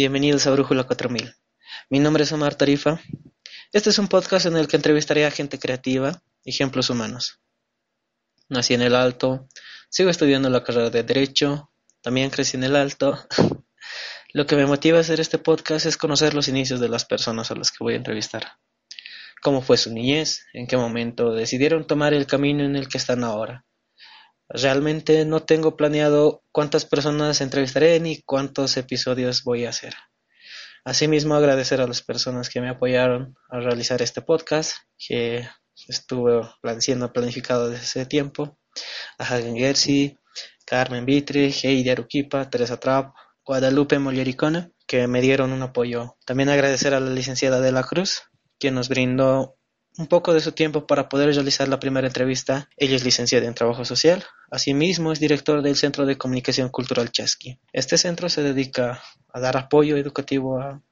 Bienvenidos a Brújula 4000. Mi nombre es Omar Tarifa. Este es un podcast en el que entrevistaré a gente creativa, ejemplos humanos. Nací en el Alto, sigo estudiando la carrera de Derecho, también crecí en el Alto. Lo que me motiva a hacer este podcast es conocer los inicios de las personas a las que voy a entrevistar. Cómo fue su niñez, en qué momento decidieron tomar el camino en el que están ahora Realmente no tengo planeado cuántas personas entrevistaré ni cuántos episodios voy a hacer. Asimismo, agradecer a las personas que me apoyaron a realizar este podcast, que estuvo siendo planificado desde ese tiempo. A Hagen Gersi, Carmen Vitri, Heidi Aruquipa, Teresa Trapp, Guadalupe Mollericona, que me dieron un apoyo. También agradecer a la licenciada de la Cruz, quien nos brindó un poco de su tiempo para poder realizar la primera entrevista. Ella es licenciada en Trabajo Social. Asimismo, es director del Centro de Comunicación Cultural Chasqui. Este centro se dedica a dar apoyo educativo a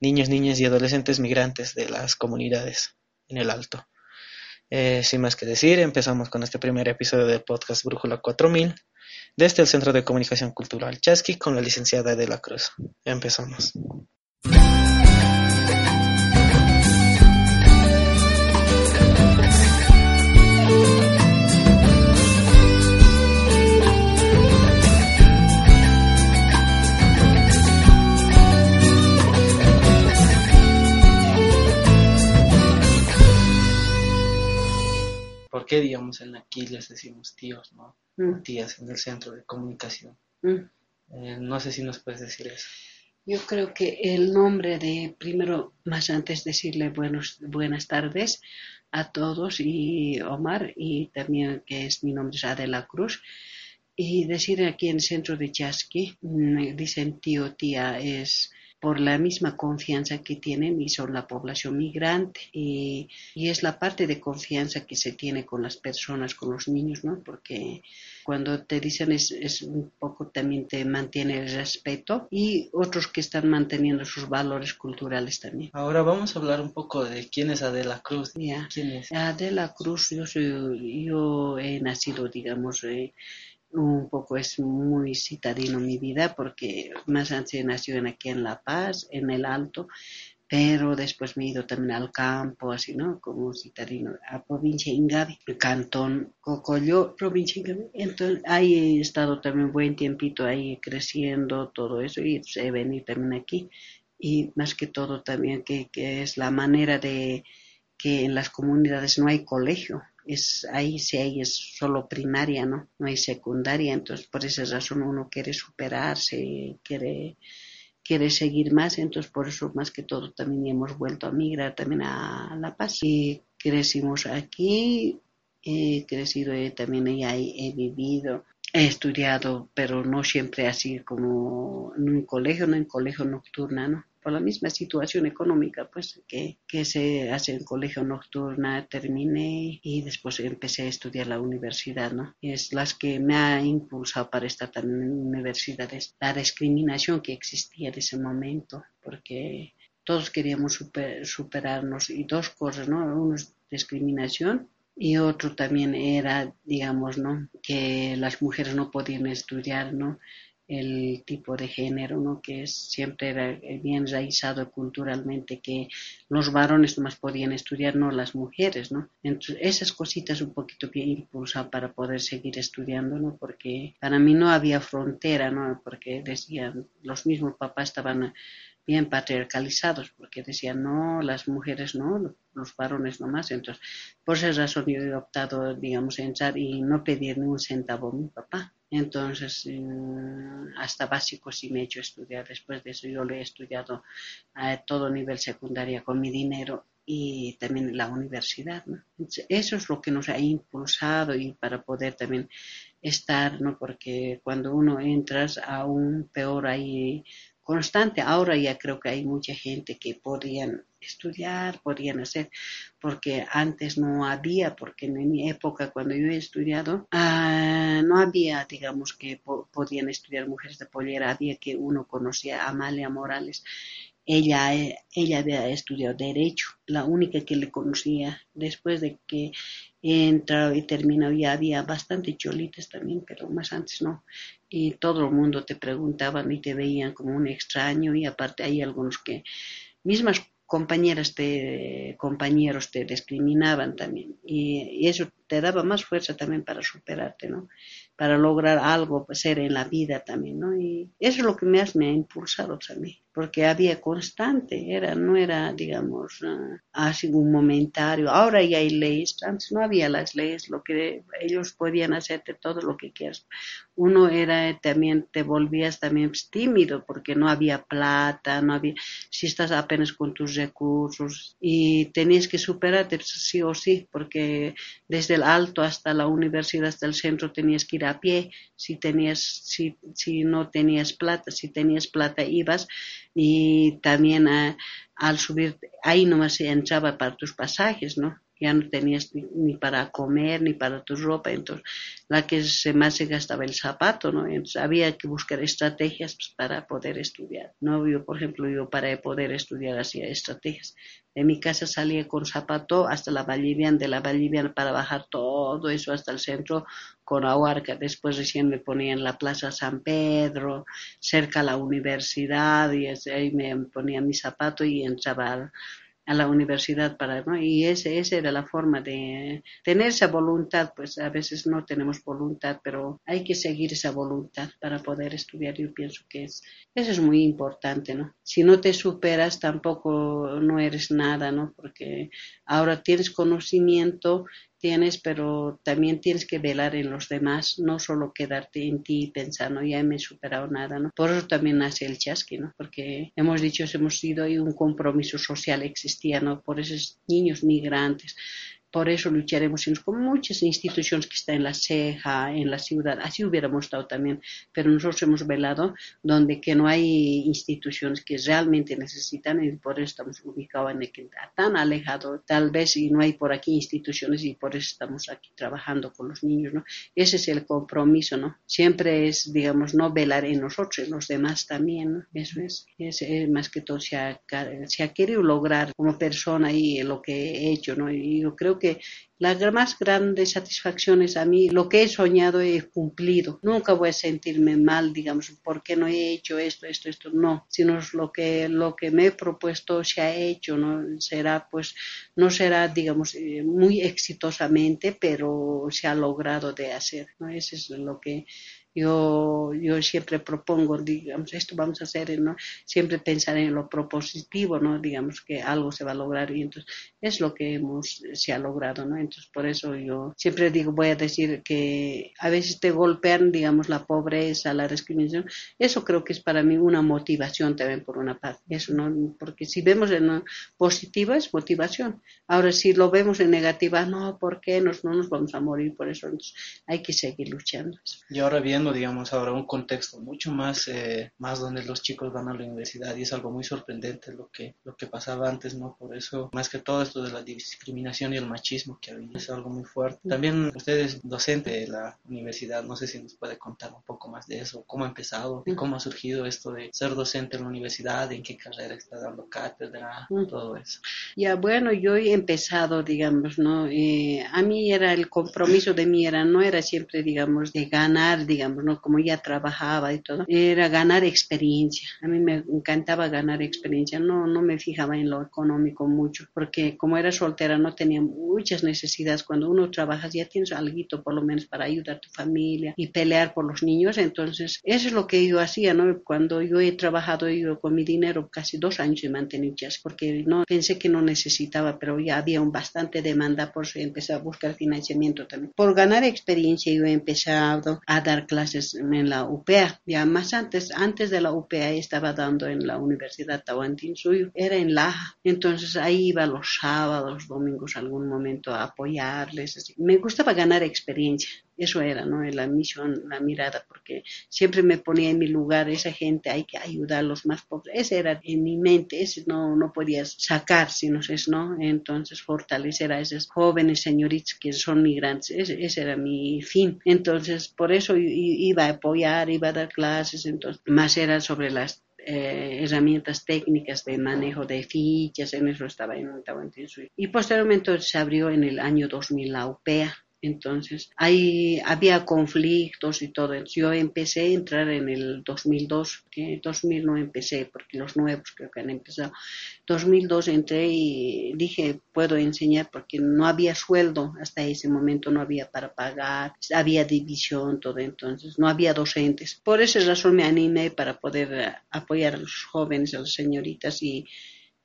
niños, niñas y adolescentes migrantes de las comunidades en el Alto. Eh, sin más que decir, empezamos con este primer episodio del podcast Brújula 4000 desde el Centro de Comunicación Cultural Chasqui con la licenciada de la Cruz. Empezamos. Qué, digamos, en aquí les decimos tíos, ¿no? Mm. Tías en el centro de comunicación. Mm. Eh, no sé si nos puedes decir eso. Yo creo que el nombre de, primero, más antes decirle buenos, buenas tardes a todos y Omar, y también que es mi nombre es Adela Cruz, y decir aquí en el centro de Chasqui, mm, dicen tío, tía, es por la misma confianza que tienen y son la población migrante y, es la parte de confianza que se tiene con las personas, con los niños, ¿no? Porque cuando te dicen es, es un poco también te mantiene el respeto y otros que están manteniendo sus valores culturales también. Ahora vamos a hablar un poco de quién es Adela Cruz. ¿Quién es? Adela Cruz, yo, soy, yo he nacido, digamos, eh, un poco es muy citadino mi vida porque más antes nació aquí en La Paz, en el Alto, pero después me he ido también al campo, así, ¿no? Como citadino, a provincia Ingavi, cantón Cocoyo, provincia Ingavi. Entonces, ahí he estado también buen tiempito ahí creciendo, todo eso, y he venido también aquí. Y más que todo también que, que es la manera de que en las comunidades no hay colegio, es ahí sí hay es solo primaria, ¿no? No hay secundaria, entonces por esa razón uno quiere superarse, quiere quiere seguir más, entonces por eso más que todo también hemos vuelto a migrar también a La Paz y crecimos aquí, he crecido también ahí he vivido, he estudiado, pero no siempre así como en un colegio, no en colegio nocturno, ¿no? La misma situación económica, pues que, que se hace en colegio nocturna, terminé y después empecé a estudiar la universidad, ¿no? Es las que me ha impulsado para estar también en universidades, la discriminación que existía en ese momento, porque todos queríamos superarnos y dos cosas, ¿no? Uno es discriminación y otro también era, digamos, ¿no? Que las mujeres no podían estudiar, ¿no? El tipo de género, ¿no? que siempre era bien raizado culturalmente, que los varones más podían estudiar, no las mujeres, ¿no? Entonces, esas cositas un poquito que impulsan para poder seguir estudiando, ¿no? Porque para mí no había frontera, ¿no? Porque decían, los mismos papás estaban bien patriarcalizados, porque decían, no, las mujeres no, los varones nomás. Entonces, por esa razón yo he optado, digamos, entrar y no pedir ni un centavo a mi papá. Entonces, hasta básico sí me he hecho estudiar. Después de eso yo lo he estudiado a todo nivel secundaria con mi dinero y también la universidad. ¿no? eso es lo que nos ha impulsado y para poder también estar, ¿no? porque cuando uno entras aún peor ahí constante. Ahora ya creo que hay mucha gente que podrían estudiar, podrían hacer, porque antes no había, porque en mi época cuando yo he estudiado, ah, no había, digamos, que podían estudiar mujeres de pollera, había que uno conocía a Amalia Morales ella, ella había estudiado Derecho, la única que le conocía. Después de que he entrado y terminado ya había bastante cholitas también, pero más antes no. Y todo el mundo te preguntaban y te veían como un extraño y aparte hay algunos que mismas compañeras te, compañeros te discriminaban también y, eso te daba más fuerza también para superarte, ¿no? Para lograr algo, pues, ser en la vida también, ¿no? Y eso es lo que más me ha impulsado también, porque había constante, era, no era, digamos, uh, así un momentario. Ahora ya hay leyes, antes no había las leyes, lo que ellos podían hacerte todo lo que quieras. Uno era también, te volvías también tímido, porque no había plata, no había, si estás apenas con tus recursos y tenías que superarte sí o sí, porque desde el alto hasta la universidad, hasta el centro tenías que ir a pie, si tenías, si, si no tenías plata, si tenías plata ibas y también a, al subir, ahí nomás se entraba para tus pasajes, ¿no? Ya no tenías ni, ni, para comer ni para tu ropa, entonces la que se más se gastaba el zapato, ¿no? Entonces había que buscar estrategias pues, para poder estudiar, ¿no? Yo, por ejemplo, yo para poder estudiar hacía estrategias. De mi casa salía con zapato hasta la Vallivian, de la Vallivian para bajar todo eso hasta el centro con Ahuarca. Después recién me ponía en la Plaza San Pedro, cerca a la universidad, y ahí me ponía mi zapato y entraba a la universidad para ¿no? y ese esa era la forma de tener esa voluntad pues a veces no tenemos voluntad pero hay que seguir esa voluntad para poder estudiar. Yo pienso que es eso es muy importante no si no te superas tampoco no eres nada no porque ahora tienes conocimiento tienes, pero también tienes que velar en los demás, no solo quedarte en ti y pensar, no, ya me he superado nada, ¿no? Por eso también nace el chasqui, ¿no? Porque hemos dicho, hemos sido un compromiso social existía, ¿no? Por esos niños migrantes, por eso lucharemos con muchas instituciones que están en la ceja, en la ciudad, así hubiéramos estado también, pero nosotros hemos velado donde que no hay instituciones que realmente necesitan y por eso estamos ubicados en el que está tan alejado, tal vez y no hay por aquí instituciones y por eso estamos aquí trabajando con los niños, ¿no? Ese es el compromiso, ¿no? Siempre es, digamos, no velar en nosotros, en los demás también, ¿no? Eso es, más que todo se ha, se ha querido lograr como persona y lo que he hecho, ¿no? Y yo creo que la más grande satisfacción es a mí lo que he soñado he cumplido. Nunca voy a sentirme mal, digamos, porque no he hecho esto, esto, esto, no, sino lo que, lo que me he propuesto se ha hecho, ¿no? Será, pues, no será, digamos, eh, muy exitosamente, pero se ha logrado de hacer, ¿no? Eso es lo que yo, yo siempre propongo, digamos, esto vamos a hacer, ¿no? Siempre pensar en lo propositivo, ¿no? Digamos que algo se va a lograr y entonces es lo que hemos, se ha logrado, ¿no? Entonces por eso yo siempre digo, voy a decir que a veces te golpean, digamos, la pobreza, la discriminación. Eso creo que es para mí una motivación también por una parte. Eso, ¿no? Porque si vemos en positiva es motivación. Ahora, si lo vemos en negativa, no, ¿por qué? Nos, no nos vamos a morir por eso. Entonces hay que seguir luchando. Y ahora viendo, digamos, ahora un contexto mucho más, eh, más donde los chicos van a la universidad y es algo muy sorprendente lo que, lo que pasaba antes, ¿no? Por eso, más que todo esto de la discriminación y el machismo que había, es algo muy fuerte. También usted es docente de la universidad, no sé si nos puede contar un poco más de eso, cómo ha empezado y cómo ha surgido esto de ser docente en la universidad, en qué carrera está dando cátedra, todo eso. Ya, bueno, yo he empezado, digamos, ¿no? Eh, a mí era el compromiso de mí, era, no era siempre, digamos, de ganar, digamos, ¿no? Como ya trabajaba y todo, era ganar experiencia. A mí me encantaba ganar experiencia, no, no me fijaba en lo económico mucho, porque como era soltera no tenía muchas necesidades. Cuando uno trabaja ya tienes algo por lo menos para ayudar a tu familia y pelear por los niños. Entonces, eso es lo que yo hacía, ¿no? Cuando yo he trabajado yo con mi dinero, casi dos años he mantenido porque no pensé que no necesitaba, pero ya había un bastante demanda, por eso empecé a buscar financiamiento también. Por ganar experiencia yo he empezado a dar clases en la UPA, ya más antes, antes de la UPA estaba dando en la Universidad Tahuantinsuyo, era en Laja, entonces ahí iba los sábados, domingos, algún momento a apoyarles, así. me gustaba ganar experiencia, eso era, ¿no? La misión, la mirada, porque siempre me ponía en mi lugar, esa gente hay que ayudar a los más pobres, ese era en mi mente, ese no, no podías sacar, sino es, ¿no? Entonces fortalecer a esos jóvenes señoritas que son migrantes, ese, era mi fin. Entonces, por eso iba a apoyar, iba a dar clases, entonces, más era sobre las eh, herramientas técnicas de manejo de fichas, en eso estaba en Y posteriormente se abrió en el año 2000 la UPEA, entonces, ahí había conflictos y todo. Yo empecé a entrar en el 2002, que 2000 no empecé, porque los nuevos creo que han empezado. 2002 entré y dije, puedo enseñar porque no había sueldo, hasta ese momento no había para pagar, había división, todo entonces, no había docentes. Por esa razón me animé para poder apoyar a los jóvenes, a las señoritas y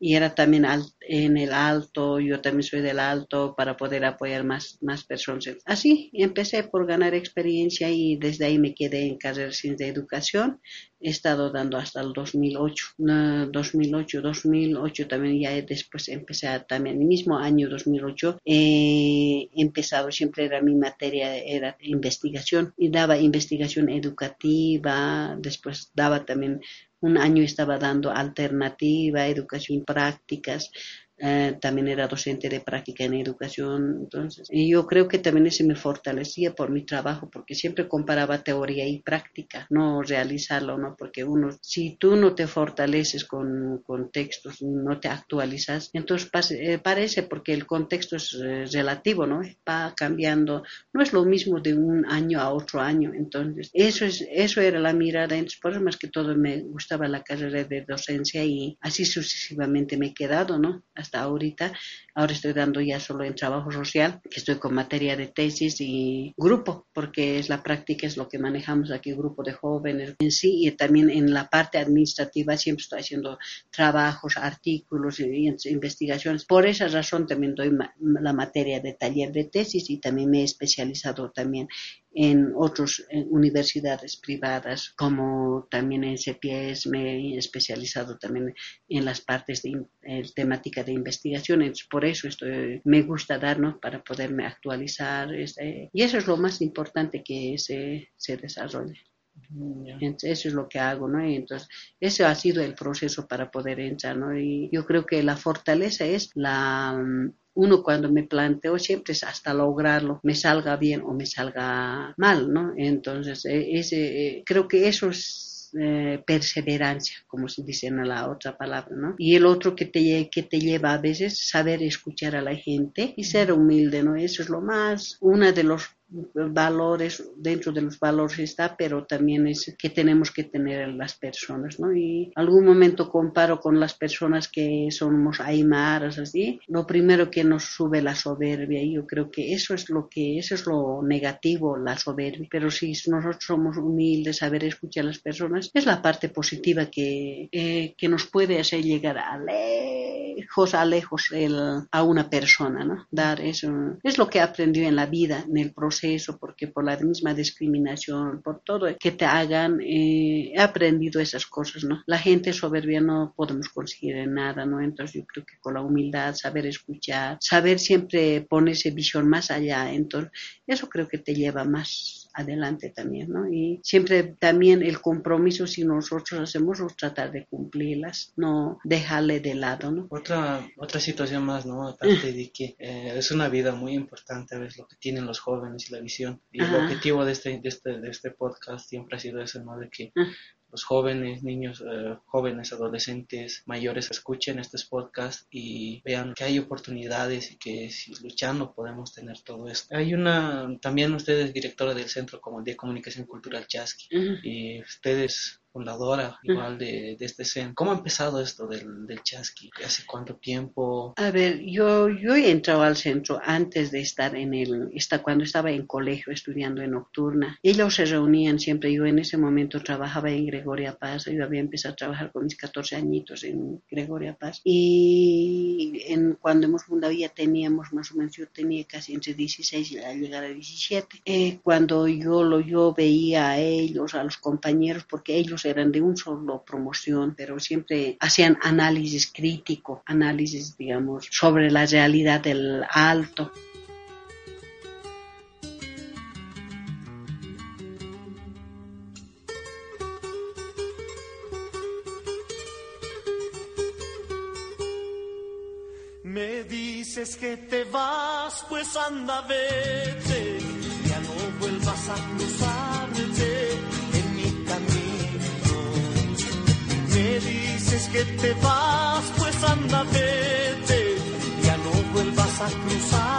y era también en el alto, yo también soy del alto para poder apoyar más, más personas. Así empecé por ganar experiencia y desde ahí me quedé en carreras de educación. He estado dando hasta el 2008, 2008, 2008 también ya después empecé también el mismo año 2008 he empezado siempre era mi materia era investigación y daba investigación educativa, después daba también un año estaba dando alternativa, educación prácticas, eh, también era docente de práctica en educación, entonces, y yo creo que también eso me fortalecía por mi trabajo, porque siempre comparaba teoría y práctica, no realizarlo, ¿no? Porque uno, si tú no te fortaleces con, con textos, no te actualizas, entonces eh, parece, porque el contexto es eh, relativo, ¿no? Va cambiando, no es lo mismo de un año a otro año, entonces, eso es, eso era la mirada, entonces, por eso más que todo me gustaba la carrera de docencia y así sucesivamente me he quedado, ¿no? Hasta ahorita. Ahora estoy dando ya solo en trabajo social, que estoy con materia de tesis y grupo, porque es la práctica, es lo que manejamos aquí, grupo de jóvenes en sí, y también en la parte administrativa siempre estoy haciendo trabajos, artículos investigaciones. Por esa razón también doy la materia de taller de tesis y también me he especializado también en otras universidades privadas, como también en CPS me he especializado también en las partes de temática de investigación. por eso estoy, me gusta darnos para poderme actualizar. Este, y eso es lo más importante que se, se desarrolle. eso es lo que hago, ¿no? Y entonces, ese ha sido el proceso para poder entrar, ¿no? Y yo creo que la fortaleza es la uno cuando me planteo siempre es hasta lograrlo, me salga bien o me salga mal, ¿no? Entonces, e, ese, eh, creo que eso es eh, perseverancia, como se dice en la otra palabra, ¿no? Y el otro que te, que te lleva a veces saber escuchar a la gente y ser humilde, ¿no? Eso es lo más, una de los valores, dentro de los valores está, pero también es que tenemos que tener las personas, ¿no? Y algún momento comparo con las personas que somos aymaras, así, lo primero que nos sube la soberbia, y yo creo que eso es lo que, eso es lo negativo, la soberbia, pero si nosotros somos humildes, saber escuchar a las personas, es la parte positiva que, eh, que nos puede hacer llegar a lejos, a lejos el, a una persona, ¿no? Dar eso, es lo que aprendió en la vida, en el proceso eso, porque por la misma discriminación, por todo que te hagan, eh, he aprendido esas cosas, ¿no? La gente soberbia no podemos conseguir nada, ¿no? Entonces yo creo que con la humildad, saber escuchar, saber siempre ponerse visión más allá, entonces eso creo que te lleva más adelante también, ¿no? Y siempre también el compromiso, si nosotros hacemos, es tratar de cumplirlas, no dejarle de lado, ¿no? Otra, otra situación más, ¿no? Aparte de que eh, es una vida muy importante, ¿ves? Lo que tienen los jóvenes y la visión. Y el objetivo de este, de este, de este podcast siempre ha sido eso, ¿no? De que ah los jóvenes, niños, eh, jóvenes, adolescentes, mayores escuchen estos podcasts y vean que hay oportunidades y que si luchando podemos tener todo esto. Hay una, también usted es directora del Centro de Comunicación Cultural Chasqui y ustedes fundadora igual de, de este centro. ¿Cómo ha empezado esto del, del chasqui? ¿Hace cuánto tiempo? A ver, yo, yo he entrado al centro antes de estar en el, está, cuando estaba en colegio estudiando en nocturna. Ellos se reunían siempre, yo en ese momento trabajaba en Gregoria Paz, yo había empezado a trabajar con mis 14 añitos en Gregoria Paz. Y en, cuando hemos fundado ya teníamos más o menos, yo tenía casi entre 16 y a llegar a 17. Eh, cuando yo, lo, yo veía a ellos, a los compañeros, porque ellos eran de un solo promoción, pero siempre hacían análisis crítico, análisis, digamos, sobre la realidad del alto. Me dices que te vas, pues anda, vete, ya no vuelvas a cruzarte dices que te vas, pues anda, vete, ya no vuelvas a cruzar.